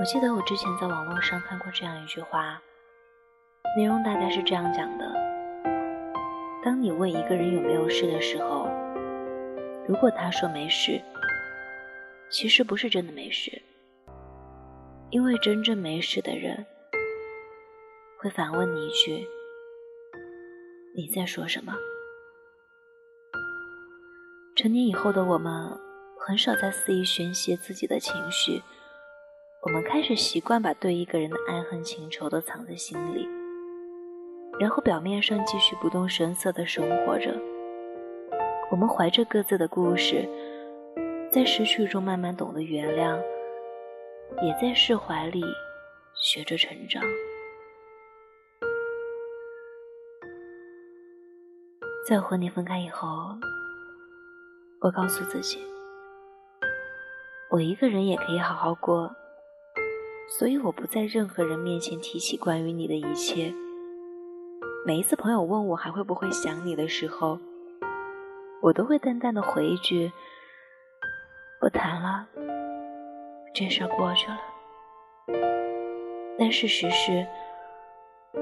我记得我之前在网络上看过这样一句话，内容大概是这样讲的：当你问一个人有没有事的时候，如果他说没事，其实不是真的没事，因为真正没事的人会反问你一句：“你在说什么？”成年以后的我们，很少再肆意宣泄自己的情绪。我们开始习惯把对一个人的爱恨情仇都藏在心里，然后表面上继续不动声色地生活着。我们怀着各自的故事，在失去中慢慢懂得原谅，也在释怀里学着成长。在我和你分开以后，我告诉自己，我一个人也可以好好过。所以我不在任何人面前提起关于你的一切。每一次朋友问我还会不会想你的时候，我都会淡淡的回一句：“不谈了，这事儿过去了。”但事实是，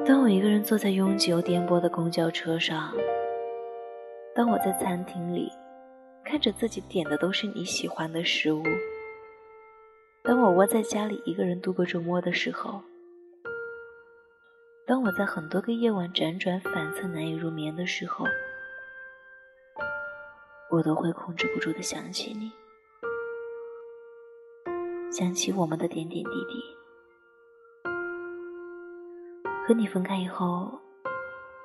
当我一个人坐在拥挤又颠簸的公交车上，当我在餐厅里看着自己点的都是你喜欢的食物。当我窝在家里一个人度过周末的时候，当我在很多个夜晚辗转反侧难以入眠的时候，我都会控制不住的想起你，想起我们的点点滴滴。和你分开以后，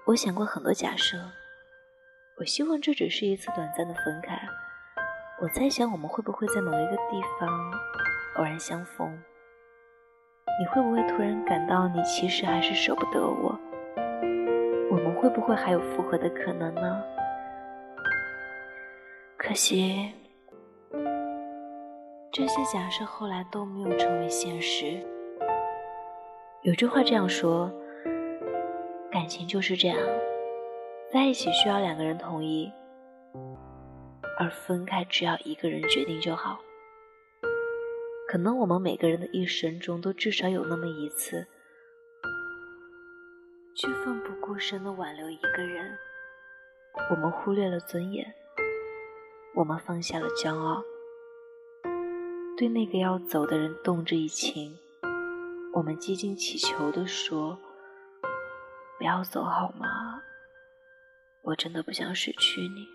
我想过很多假设，我希望这只是一次短暂的分开。我在想我们会不会在某一个地方。偶然相逢，你会不会突然感到你其实还是舍不得我？我们会不会还有复合的可能呢？可惜，这些假设后来都没有成为现实。有句话这样说：感情就是这样，在一起需要两个人同意，而分开只要一个人决定就好。可能我们每个人的一生中，都至少有那么一次，去奋不顾身的挽留一个人。我们忽略了尊严，我们放下了骄傲，对那个要走的人动之以情。我们几经祈求的说：“不要走好吗？我真的不想失去你。”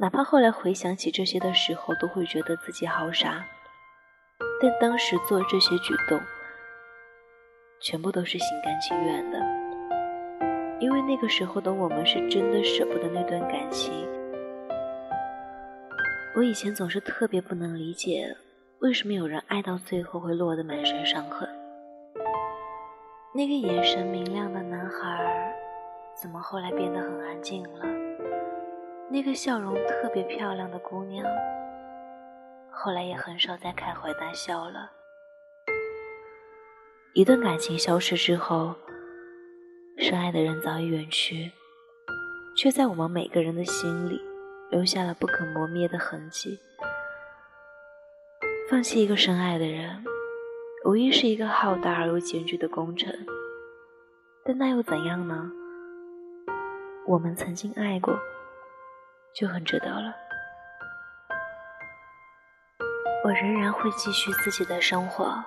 哪怕后来回想起这些的时候，都会觉得自己好傻。但当时做这些举动，全部都是心甘情愿的，因为那个时候的我们是真的舍不得那段感情。我以前总是特别不能理解，为什么有人爱到最后会落得满身伤痕。那个眼神明亮的男孩，怎么后来变得很安静了？那个笑容特别漂亮的姑娘，后来也很少再开怀大笑了。一段感情消失之后，深爱的人早已远去，却在我们每个人的心里留下了不可磨灭的痕迹。放弃一个深爱的人，无疑是一个浩大而又艰巨的工程，但那又怎样呢？我们曾经爱过。就很值得了。我仍然会继续自己的生活，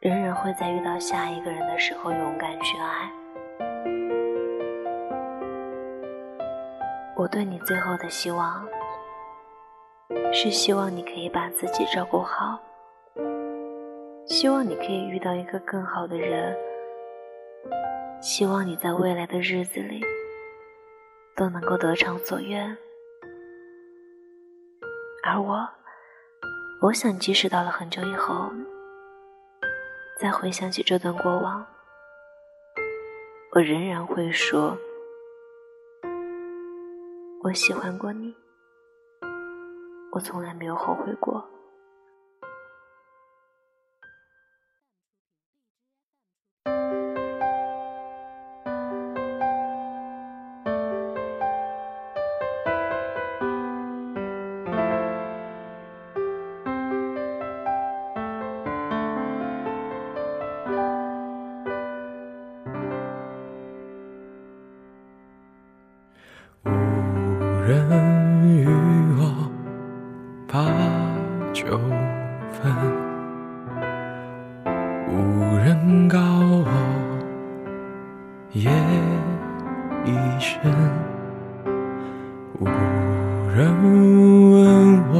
仍然会在遇到下一个人的时候勇敢去爱。我对你最后的希望，是希望你可以把自己照顾好，希望你可以遇到一个更好的人，希望你在未来的日子里。都能够得偿所愿，而我，我想，即使到了很久以后，再回想起这段过往，我仍然会说，我喜欢过你，我从来没有后悔过。无人与我把酒分，无人告我夜已深，无人问我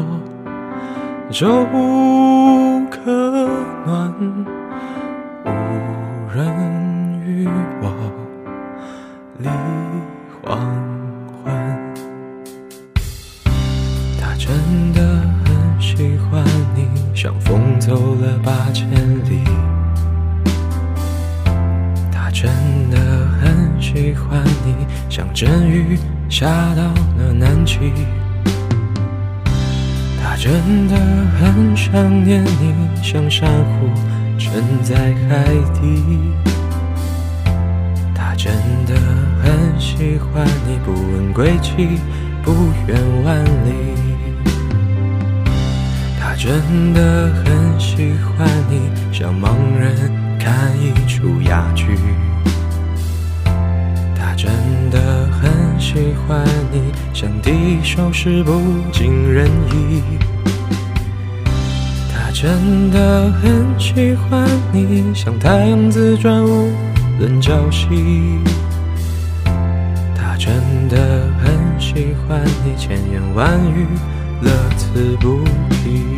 粥下到了南极。他真的很想念你，像珊瑚沉在海底。他真的很喜欢你，不问归期，不远万里。他真的很喜欢你，像盲人看一出哑剧。他真的很喜欢你，像第一首诗不尽人意。他真的很喜欢你，像太阳自转无论朝夕。他真的很喜欢你，千言万语乐此不疲。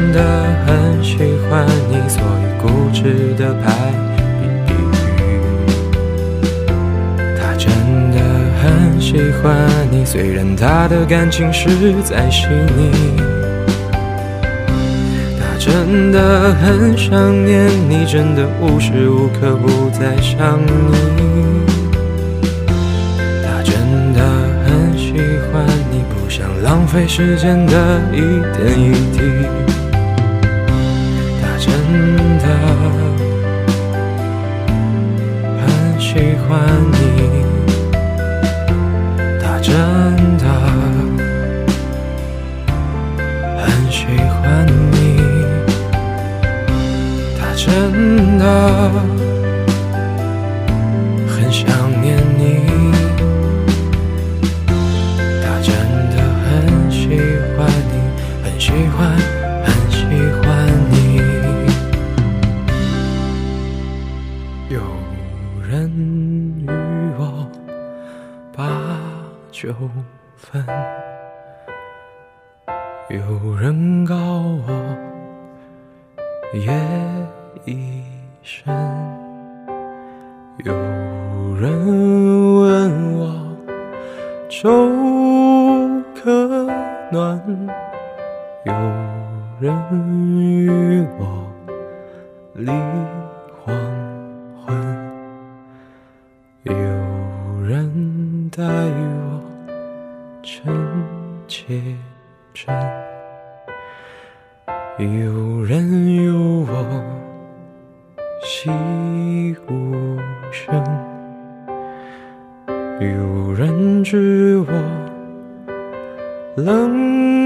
真的很喜欢你，所以固执的排比喻。他真的很喜欢你，虽然他的感情实在细腻。他真的很想念你，真的无时无刻不在想你。他真的很喜欢你，不想浪费时间的一点一滴。喜欢你，分，有人告我夜已深，有人问我粥可暖，有人无人知我冷